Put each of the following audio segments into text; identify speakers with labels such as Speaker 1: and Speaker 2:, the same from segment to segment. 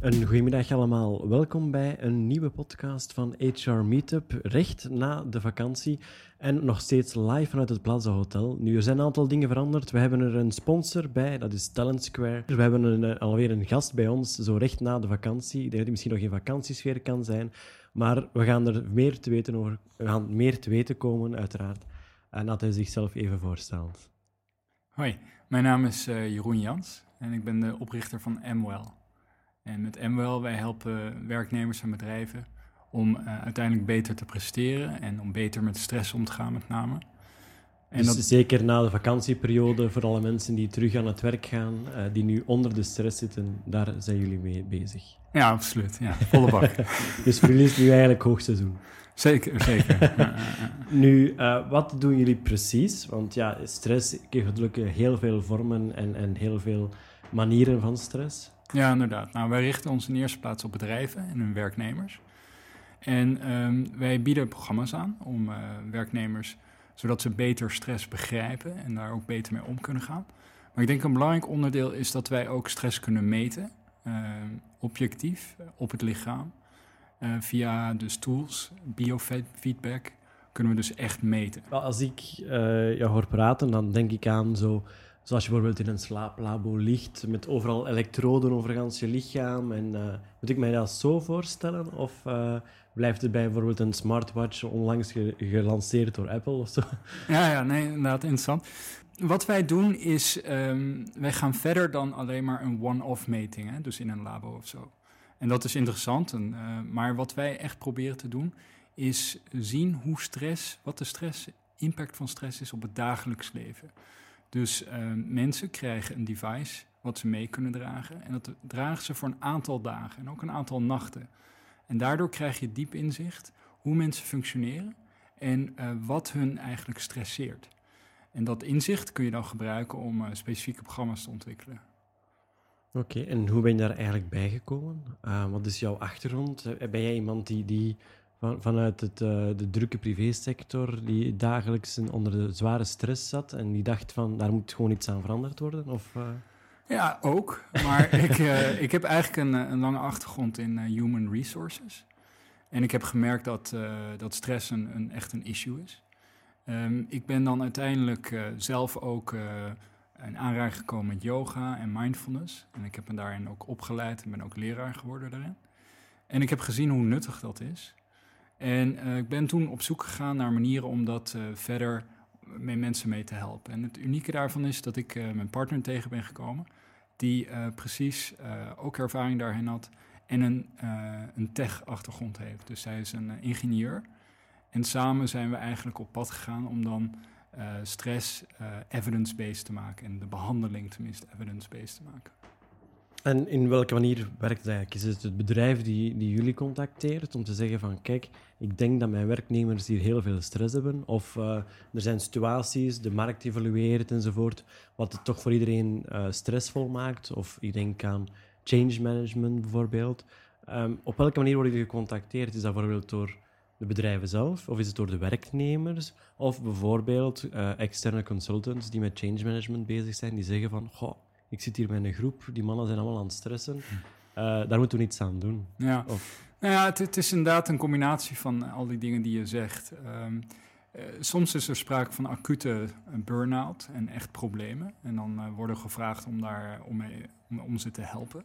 Speaker 1: Een goedemiddag allemaal. Welkom bij een nieuwe podcast van HR Meetup, recht na de vakantie en nog steeds live vanuit het Plaza Hotel. Nu, er zijn een aantal dingen veranderd. We hebben er een sponsor bij, dat is Talent Square. We hebben een, eh, alweer een gast bij ons, zo recht na de vakantie. Ik denk dat misschien nog in vakantiesfeer kan zijn, maar we gaan er meer te weten over. We gaan meer te weten komen, uiteraard. En dat hij zichzelf even voorstelt.
Speaker 2: Hoi, mijn naam is eh, Jeroen Jans en ik ben de oprichter van Amwell. En met Amwell wij helpen werknemers en bedrijven om eh, uiteindelijk beter te presteren en om beter met stress om te gaan met name. En
Speaker 1: dus
Speaker 2: dat,
Speaker 1: zeker na de vakantieperiode, voor alle mensen die terug aan het werk gaan, eh, die nu onder de stress zitten, daar zijn jullie mee bezig.
Speaker 2: ja, absoluut. Ja, volle bak.
Speaker 1: Dus voor jullie is nu eigenlijk hoogseizoen.
Speaker 2: zeker, zeker.
Speaker 1: Nu, eh, wat doen jullie precies? Want ja, stress heeft natuurlijk heel veel vormen en, en heel veel manieren van stress.
Speaker 2: Ja, inderdaad. Nou, wij richten ons in eerste plaats op bedrijven en hun werknemers. En ehm, wij bieden programma's aan om eh, werknemers, zodat ze beter stress begrijpen en daar ook beter mee om kunnen gaan. Maar ik denk een belangrijk onderdeel is dat wij ook stress kunnen meten, ehm, objectief, eh, op het lichaam. Eh, via dus tools, biofeedback, kunnen we dus echt meten.
Speaker 1: Wel, Als ik eh, jou hoor praten, dan denk ik aan zo, zoals je bijvoorbeeld in een slaaplabo ligt, met overal elektroden over je lichaam. En, eh, moet ik mij dat zo voorstellen? Of eh, blijft het bij bijvoorbeeld een smartwatch onlangs ge- gelanceerd door Apple of zo?
Speaker 2: Ja, ja, nee, inderdaad, interessant. Wat wij doen is, ehm, wij gaan verder dan alleen maar een one-off meting, dus in een labo of zo. En dat is interessant, en, eh, maar wat wij echt proberen te doen, is zien hoe stress, wat de stress, impact van stress is op het dagelijks leven. Dus ehm, mensen krijgen een device wat ze mee kunnen dragen en dat dragen ze voor een aantal dagen en ook een aantal nachten. En daardoor krijg je diep inzicht hoe mensen functioneren en eh, wat hun eigenlijk stresseert. En dat inzicht kun je dan gebruiken om eh, specifieke programma's te ontwikkelen.
Speaker 1: Oké, en hoe ben je daar eigenlijk bijgekomen? Uh, wat is jouw achtergrond? Ben jij iemand die, die van, vanuit het, eh, de drukke privésector, die dagelijks onder de zware stress zat en die dacht van, daar moet gewoon iets aan veranderd worden? Of, eh,
Speaker 2: Ja, ook. Maar ik, eh, ik heb eigenlijk een, een lange achtergrond in human resources. En ik heb gemerkt dat, dat stress een, een, echt een issue is. Ehm, ik ben dan uiteindelijk zelf ook in aanraking gekomen met yoga en mindfulness. En ik heb me daarin ook opgeleid en ben ook leraar geworden daarin. En ik heb gezien hoe nuttig dat is. En eh, ik ben toen op zoek gegaan naar manieren om dat eh, verder met mensen mee te helpen. En het unieke daarvan is dat ik eh, mijn partner tegen ben gekomen die precies ook ervaring daarin had en een, een tech-achtergrond heeft. Dus zij is een ingenieur. En samen zijn we eigenlijk op pad gegaan om dan stress evidence-based te maken en de behandeling tenminste evidence-based te maken.
Speaker 1: En in welke manier werkt het eigenlijk? Is het het bedrijf die, die jullie contacteert om te zeggen van kijk, ik denk dat mijn werknemers hier heel veel stress hebben of eh, er zijn situaties, de markt evolueert enzovoort, wat het toch voor iedereen eh, stressvol maakt? Of ik denk aan change management bijvoorbeeld. Ehm, op welke manier worden jullie gecontacteerd? Is dat bijvoorbeeld door de bedrijven zelf of is het door de werknemers? Of bijvoorbeeld eh, externe consultants die met change management bezig zijn, die zeggen van goh, ik zit hier met een groep, die mannen zijn allemaal aan het stressen. Eh, daar moeten we iets aan doen.
Speaker 2: Ja,
Speaker 1: Of,
Speaker 2: nou ja het, het is inderdaad een combinatie van al die dingen die je zegt. Ehm, eh, soms is er sprake van acute eh, burn-out en echt problemen. En dan eh, worden gevraagd om, daar, om, mee, om, om ze te helpen.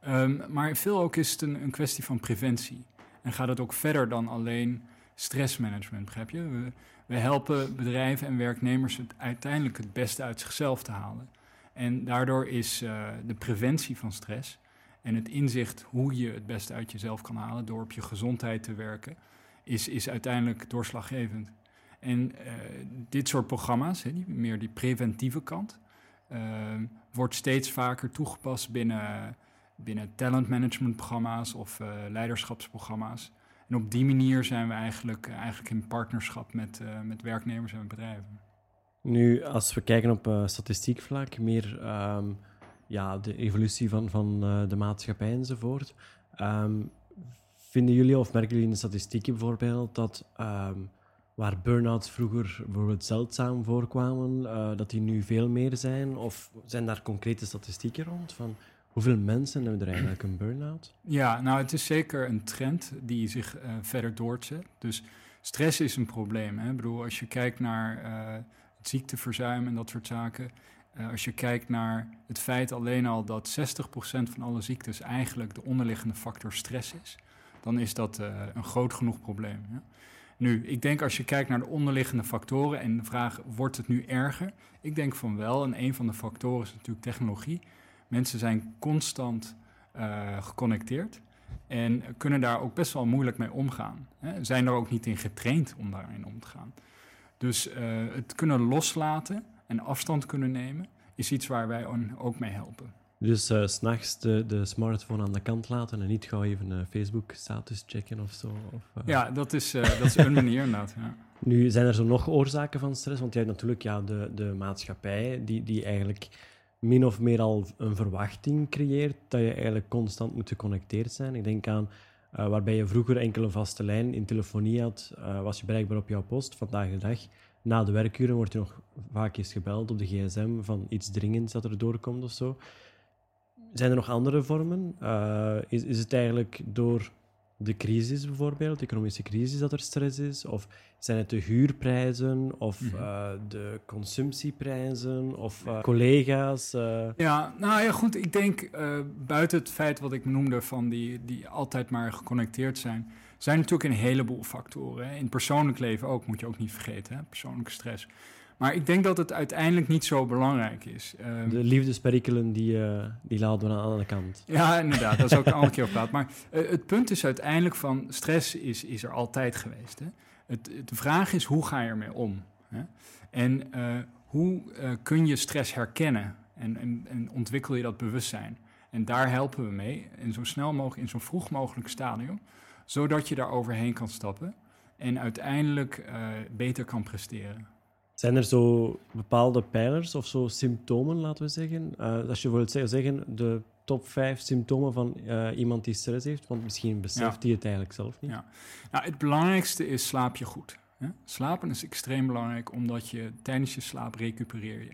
Speaker 2: Ehm, maar veel ook is het een, een kwestie van preventie. En gaat het ook verder dan alleen stressmanagement, begrijp je? We, we helpen bedrijven en werknemers het uiteindelijk het beste uit zichzelf te halen. En daardoor is eh, de preventie van stress en het inzicht hoe je het beste uit jezelf kan halen door op je gezondheid te werken, is, is uiteindelijk doorslaggevend. En eh, dit soort programma's, die, meer die preventieve kant, eh, wordt steeds vaker toegepast binnen, binnen talentmanagementprogramma's of eh, leiderschapsprogramma's. En op die manier zijn we eigenlijk, eigenlijk in partnerschap met, met werknemers en bedrijven.
Speaker 1: Nu, als we kijken op eh, statistiek vlak, meer ehm, ja, de evolutie van, van eh, de maatschappij enzovoort. ehm, vinden jullie of merken jullie in de statistieken bijvoorbeeld dat ehm, waar burn-outs vroeger bijvoorbeeld zeldzaam voorkwamen, eh, dat die nu veel meer zijn? Of zijn daar concrete statistieken rond van hoeveel mensen hebben er eigenlijk een burn-out?
Speaker 2: Ja, nou het is zeker een trend die zich verder doorzet. Dus stress is een probleem. Hè? Ik bedoel, als je kijkt naar ziekteverzuim en dat soort zaken. eh, als je kijkt naar het feit alleen al dat 60% van alle ziektes eigenlijk de onderliggende factor stress is, dan is dat eh, een groot genoeg probleem. Ja? Nu, ik denk als je kijkt naar de onderliggende factoren en de vraag, wordt het nu erger? Ik denk van wel. En een van de factoren is natuurlijk technologie. Mensen zijn constant eh, geconnecteerd en kunnen daar ook best wel moeilijk mee omgaan. Hè? Zijn er ook niet in getraind om daarin om te gaan. Dus eh, het kunnen loslaten en afstand kunnen nemen is iets waar wij ook mee helpen.
Speaker 1: Dus eh, s s'nachts de, de smartphone aan de kant laten en niet gauw even een Facebook-status checken of zo. Of, eh,
Speaker 2: Ja, dat is, eh, dat is een manier inderdaad. Ja.
Speaker 1: Nu, zijn er zo nog oorzaken van stress? Want je hebt natuurlijk ja, de, de maatschappij die, die eigenlijk min of meer al een verwachting creëert dat je eigenlijk constant moet geconnecteerd zijn. Ik denk aan eh, waarbij je vroeger enkel een vaste lijn in telefonie had, eh, was je bereikbaar op jouw post. Vandaag de dag, na de werkuren, wordt je nog vaak eens gebeld op de gsm van iets dringends dat er doorkomt of zo. Zijn er nog andere vormen? Eh, is, is het eigenlijk door de crisis bijvoorbeeld, de economische crisis, dat er stress is? Of zijn het de huurprijzen of
Speaker 2: Mhm.
Speaker 1: eh, de consumptieprijzen of eh, collega's? eh?
Speaker 2: Ja, nou ja, goed. Ik denk buiten het feit wat ik noemde van die, die altijd maar geconnecteerd zijn, zijn natuurlijk een heleboel factoren. Hè. In persoonlijk leven ook, moet je ook niet vergeten, hè, persoonlijke stress. Maar ik denk dat het uiteindelijk niet zo belangrijk is. Ehm,
Speaker 1: de liefdesperikelen, die, eh, die laten we aan de andere kant.
Speaker 2: Ja, inderdaad, daar zal ik een andere keer praten. Maar eh, het punt is uiteindelijk van stress is, is er altijd geweest. Hè? Het, de vraag is hoe ga je ermee om? Hè? En eh, hoe kun je stress herkennen en, en, en ontwikkel je dat bewustzijn? En daar helpen we mee, en zo snel mogelijk, in zo vroeg mogelijk stadium, zodat je daar overheen kan stappen en uiteindelijk beter kan presteren.
Speaker 1: Zijn er zo bepaalde pijlers of zo symptomen, laten we zeggen? Eh, als je wilt zeggen, zeggen, de top vijf symptomen van eh, iemand die stress heeft, want misschien beseft hij het eigenlijk zelf niet.
Speaker 2: Ja. Nou, het belangrijkste is slaap je goed. Hè? Slapen is extreem belangrijk, omdat je tijdens je slaap recupereer je.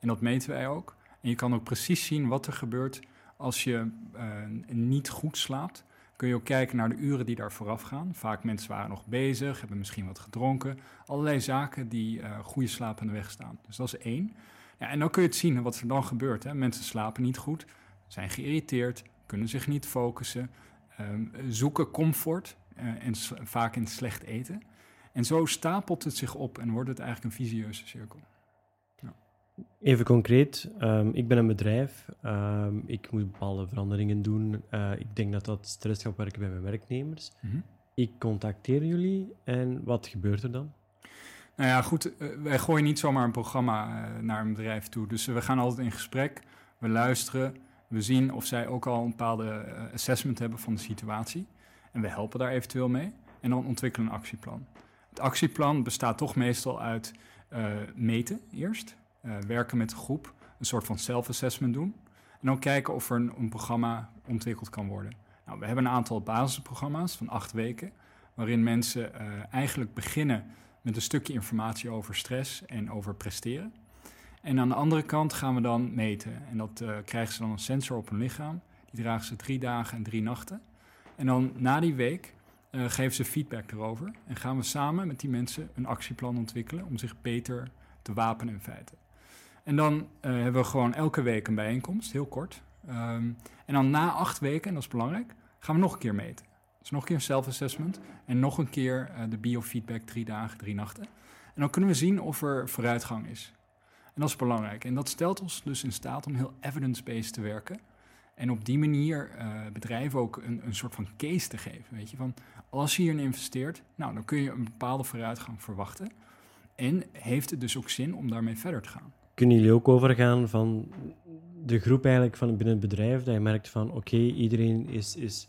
Speaker 2: En dat meten wij ook. En je kan ook precies zien wat er gebeurt als je eh, niet goed slaapt. Kun je ook kijken naar de uren die daar vooraf gaan. Vaak mensen waren nog bezig, hebben misschien wat gedronken. Allerlei zaken die eh, goede slaap aan de weg staan. Dus dat is één. Ja, en dan kun je het zien wat er dan gebeurt. Hè? Mensen slapen niet goed, zijn geïrriteerd, kunnen zich niet focussen, ehm, zoeken comfort eh, en vaak in slecht eten. En zo stapelt het zich op en wordt het eigenlijk een visieuze cirkel.
Speaker 1: Even concreet, ehm, ik ben een bedrijf, ehm, ik moet bepaalde veranderingen doen. Eh, ik denk dat dat stress gaat werken bij mijn werknemers.
Speaker 2: Mhm.
Speaker 1: Ik contacteer jullie en wat gebeurt er dan?
Speaker 2: Nou ja, goed, eh, wij gooien niet zomaar een programma eh, naar een bedrijf toe. Dus we gaan altijd in gesprek, we luisteren, we zien of zij ook al een bepaalde assessment hebben van de situatie. En we helpen daar eventueel mee. En dan ontwikkelen een actieplan. Het actieplan bestaat toch meestal uit meten eerst, eh, werken met een groep, een soort van self-assessment doen. En dan kijken of er een, een programma ontwikkeld kan worden. Nou, we hebben een aantal basisprogramma's van acht weken, waarin mensen eh, eigenlijk beginnen met een stukje informatie over stress en over presteren. En aan de andere kant gaan we dan meten. En dat eh, krijgen ze dan een sensor op hun lichaam. Die dragen ze drie dagen en drie nachten. En dan na die week geven ze feedback erover. En gaan we samen met die mensen een actieplan ontwikkelen om zich beter te wapenen in feite. En dan eh, hebben we gewoon elke week een bijeenkomst, heel kort. Ehm, en dan na acht weken, en dat is belangrijk, gaan we nog een keer meten. Dus nog een keer een self-assessment en nog een keer eh, de biofeedback drie dagen, drie nachten. En dan kunnen we zien of er vooruitgang is. En dat is belangrijk. En dat stelt ons dus in staat om heel evidence-based te werken. En op die manier eh, bedrijven ook een, een soort van case te geven. Weet je, van als je hierin investeert, nou, dan kun je een bepaalde vooruitgang verwachten. En heeft het dus ook zin om daarmee verder te gaan.
Speaker 1: Kunnen jullie ook overgaan van de groep eigenlijk van binnen het bedrijf, dat je merkt van oké, iedereen is, is,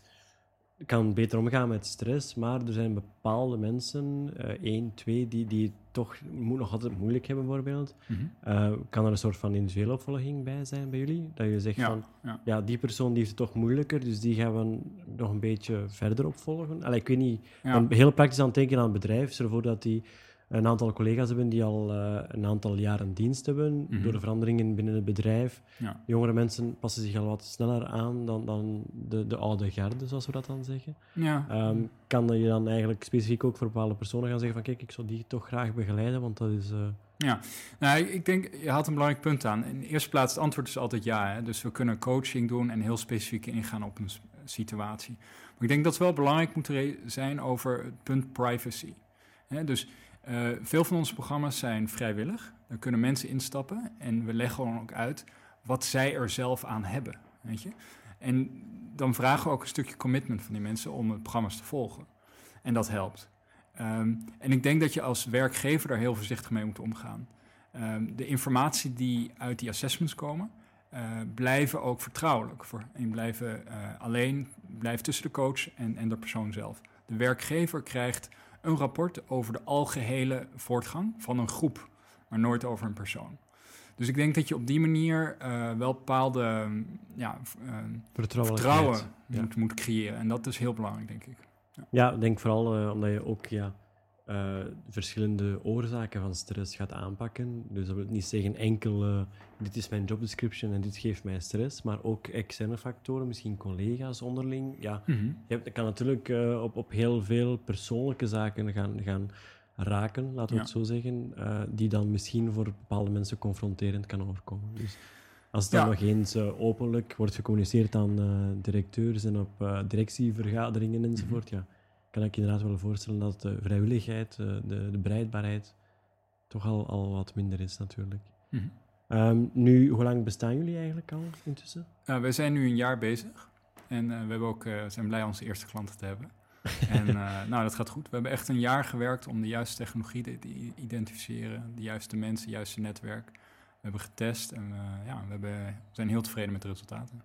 Speaker 1: kan beter omgaan met stress, maar er zijn bepaalde mensen, eh één, twee, die, die het toch moet nog altijd moeilijk hebben, bijvoorbeeld.
Speaker 2: Mhm.
Speaker 1: Eh, kan er een soort van individuele opvolging bij zijn bij jullie? Dat je zegt
Speaker 2: Ja,
Speaker 1: van,
Speaker 2: ja.
Speaker 1: ja, die persoon die heeft het toch moeilijker, dus die gaan we nog een beetje verder opvolgen. Allee, ik weet niet,
Speaker 2: Ja.
Speaker 1: heel praktisch aan het denken aan het bedrijf. Ervoor dat die een aantal collega's hebben die al eh, een aantal jaren dienst hebben.
Speaker 2: Mhm.
Speaker 1: Door de veranderingen binnen het bedrijf.
Speaker 2: Ja.
Speaker 1: Jongere mensen passen zich al wat sneller aan dan, dan de, de oude garde, zoals we dat dan zeggen.
Speaker 2: Ja.
Speaker 1: Ehm, kan je dan eigenlijk specifiek ook voor bepaalde personen gaan zeggen van kijk, ik zou die toch graag begeleiden, want dat is... eh,
Speaker 2: Ja, nou, ik- denk, je haalt een belangrijk punt aan. In de eerste plaats, het antwoord is altijd ja. Hè? Dus we kunnen coaching doen en heel specifiek ingaan op een situatie. Maar ik denk dat het wel belangrijk moet zijn over het punt privacy. Hè? Dus eh, veel van onze programma's zijn vrijwillig. Daar kunnen mensen instappen en we leggen gewoon ook uit wat zij er zelf aan hebben. Weet je? En dan vragen we ook een stukje commitment van die mensen om het programma's te volgen. En dat helpt. Ehm, en ik denk dat je als werkgever daar heel voorzichtig mee moet omgaan. Ehm, de informatie die uit die assessments komen, eh, blijven ook vertrouwelijk. Voor, en blijven eh, alleen, blijven tussen de coach en, en de persoon zelf. De werkgever krijgt een rapport over de algehele voortgang van een groep, maar nooit over een persoon. Dus ik denk dat je op die manier eh, wel bepaalde ehm, ja,
Speaker 1: vertrouwelijkheid.
Speaker 2: vertrouwen
Speaker 1: Ja.
Speaker 2: moet, moet creëren. En dat is heel belangrijk, denk ik.
Speaker 1: Ja, ik denk vooral eh, omdat je ook ja, eh, verschillende oorzaken van stress gaat aanpakken. Dus dat wil niet zeggen enkel eh, dit is mijn job description en dit geeft mij stress, maar ook externe factoren, misschien collega's onderling. Ja, je hebt, dat kan natuurlijk eh, op, op heel veel persoonlijke zaken gaan, gaan raken, laten we
Speaker 2: Ja.
Speaker 1: het zo zeggen, die dan misschien voor bepaalde mensen confronterend kan overkomen. Dus als het dan nog eens openlijk wordt gecommuniceerd aan directeurs en op directievergaderingen enzovoort, ja, kan ik inderdaad wel voorstellen dat de vrijwilligheid, eh, de, de bereidbaarheid, toch al, al wat minder is natuurlijk.
Speaker 2: Mhm.
Speaker 1: Ehm, nu, hoe lang bestaan jullie eigenlijk al intussen?
Speaker 2: Uh, wij zijn nu een jaar bezig. En eh, we hebben ook, eh, zijn blij onze eerste klanten te hebben. en eh, nou, dat gaat goed. We hebben echt een jaar gewerkt om de juiste technologie te, identificeren. De juiste mensen, het juiste netwerk. We hebben getest en eh, ja, we hebben, we zijn heel tevreden met de resultaten.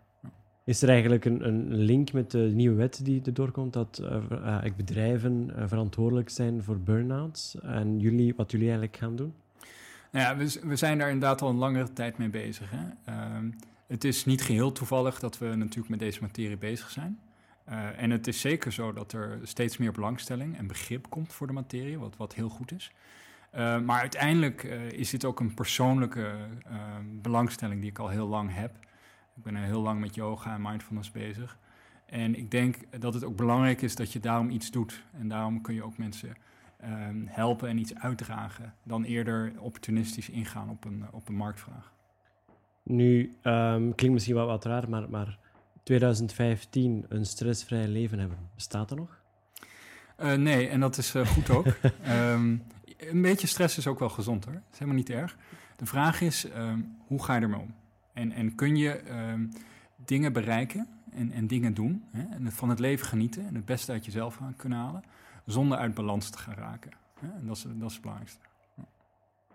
Speaker 1: Is er eigenlijk een, een link met de nieuwe wet die erdoor komt, dat eigenlijk bedrijven eh, verantwoordelijk zijn voor burn-outs en jullie, wat jullie eigenlijk gaan doen?
Speaker 2: Nou ja, we, we zijn daar inderdaad al een langere tijd mee bezig. Hè? Ehm, het is niet geheel toevallig dat we natuurlijk met deze materie bezig zijn. En het is zeker zo dat er steeds meer belangstelling en begrip komt voor de materie, wat, wat heel goed is. Maar uiteindelijk is dit ook een persoonlijke belangstelling die ik al heel lang heb. Ik ben heel lang met yoga en mindfulness bezig. En ik denk dat het ook belangrijk is dat je daarom iets doet. En daarom kun je ook mensen ehm, helpen en iets uitdragen. Dan eerder opportunistisch ingaan op een, op een marktvraag.
Speaker 1: Nu, ehm, klinkt misschien wel wat raar, maar, maar 2015 een stressvrij leven hebben, bestaat er nog?
Speaker 2: Eh, nee, en dat is eh, goed ook. Ehm, een beetje stress is ook wel gezond hoor. Dat is helemaal niet erg. De vraag is, hoe ga je ermee om? En, en kun je ehm, dingen bereiken en, en dingen doen, hè? en van het leven genieten en het beste uit jezelf gaan kunnen halen, zonder uit balans te gaan raken? Hè? En dat is, dat is het belangrijkste.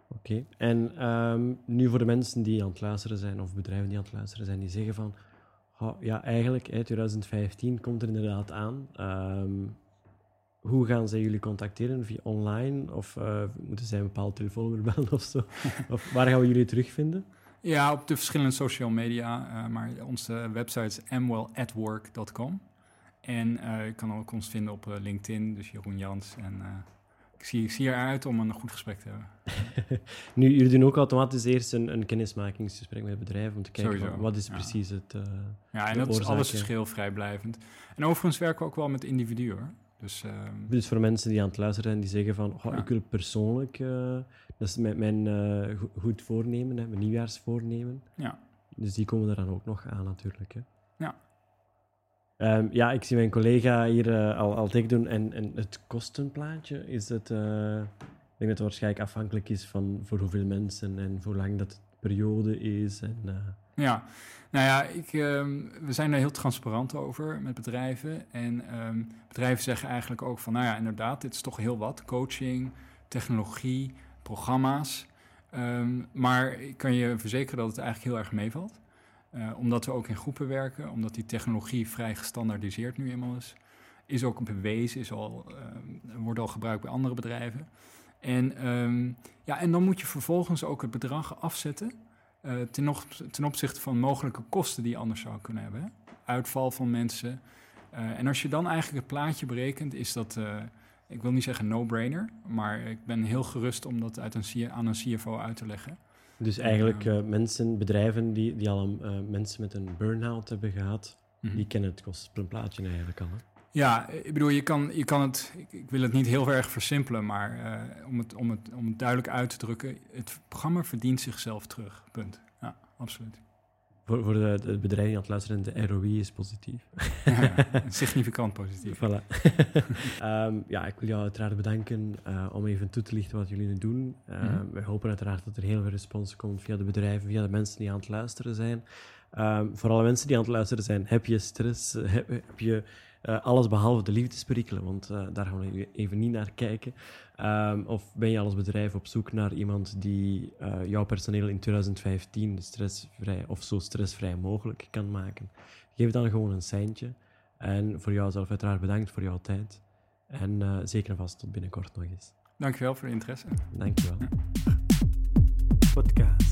Speaker 1: Oké. En ehm, nu voor de mensen die aan het luisteren zijn, of bedrijven die aan het luisteren zijn, die zeggen van, "Oh, ja, eigenlijk, hè, 2015 komt er inderdaad aan. Ehm, hoe gaan zij jullie contacteren? Via online? Of eh, moeten zij een bepaald telefoonnummer bellen of zo? of waar gaan we jullie terugvinden?
Speaker 2: Ja, op de verschillende social media, eh, maar onze website is amwellatwork.com. En eh, je kan ook ons vinden op eh, LinkedIn, dus Jeroen Jans. En ik, zie, ik zie eruit om een goed gesprek te hebben.
Speaker 1: Nu, jullie doen ook automatisch eerst een, een kennismakingsgesprek met bedrijven om te kijken van, wat is
Speaker 2: ja.
Speaker 1: precies het...
Speaker 2: Ja, en dat is alles verschil vrijblijvend. En overigens werken we ook wel met individuen. Dus
Speaker 1: Dus voor mensen die aan het luisteren zijn, die zeggen van, "Goh,
Speaker 2: Ja.
Speaker 1: ik wil persoonlijk, eh, dat is mijn, mijn eh, go- goed voornemen, hè, mijn nieuwjaarsvoornemen.
Speaker 2: ja.
Speaker 1: Dus die komen er dan ook nog aan natuurlijk. Hè.
Speaker 2: Ja.
Speaker 1: Ehm, ja, ik zie mijn collega hier eh, al, al dik doen. En, en het kostenplaatje, is het... ik denk dat het waarschijnlijk afhankelijk is van voor hoeveel mensen en voor hoe lang dat de periode is. En,
Speaker 2: Ja, nou ja, ik, ehm, we zijn daar heel transparant over met bedrijven. En ehm, bedrijven zeggen eigenlijk ook van, nou ja, inderdaad, dit is toch heel wat. Coaching, technologie, programma's. Ehm, maar ik kan je verzekeren dat het eigenlijk heel erg meevalt. Eh, omdat we ook in groepen werken, omdat die technologie vrij gestandaardiseerd nu eenmaal is. Is ook bewezen, is al, wordt al gebruikt bij andere bedrijven. En, ja, en dan moet je vervolgens ook het bedrag afzetten uh, ten, op, ten, opzichte van mogelijke kosten die je anders zou kunnen hebben. Hè? Uitval van mensen. Uh, en als je dan eigenlijk het plaatje berekent, is dat, uh, ik wil niet zeggen no-brainer, maar ik ben heel gerust om dat uit een, aan een CFO uit te leggen.
Speaker 1: Dus eigenlijk mensen, bedrijven die, die al mensen met een burn-out hebben gehad, mm -hmm. die kennen het kostenplaatje eigenlijk al. Hè?
Speaker 2: Ja, ik bedoel, je kan, je kan het, ik, wil het niet heel erg versimpelen, maar uh, om, het, om, het, om het duidelijk uit te drukken, het programma verdient zichzelf terug. Punt. Ja, absoluut.
Speaker 1: Voor, voor de, bedrijven die aan het luisteren, de ROI is positief.
Speaker 2: Ja, significant positief.
Speaker 1: Voilà. um, ja, ik wil jou uiteraard bedanken uh, om even toe te lichten wat jullie nu doen. Uh, mm -hmm. Wij hopen uiteraard dat er heel veel respons komt via de bedrijven, via de mensen die aan het luisteren zijn. Um, voor alle mensen die aan het luisteren zijn, heb je stress? Heb, heb je uh, alles behalve de liefdesperikelen, want uh, daar gaan we even niet naar kijken. Um, of ben je als bedrijf op zoek naar iemand die uh, jouw personeel in 2015 stressvrij of zo stressvrij mogelijk kan maken? Geef dan gewoon een seintje. En voor jou zelf uiteraard bedankt voor jouw tijd. En zeker en vast tot binnenkort nog eens.
Speaker 2: Dankjewel voor de interesse.
Speaker 1: Dankjewel. Ja.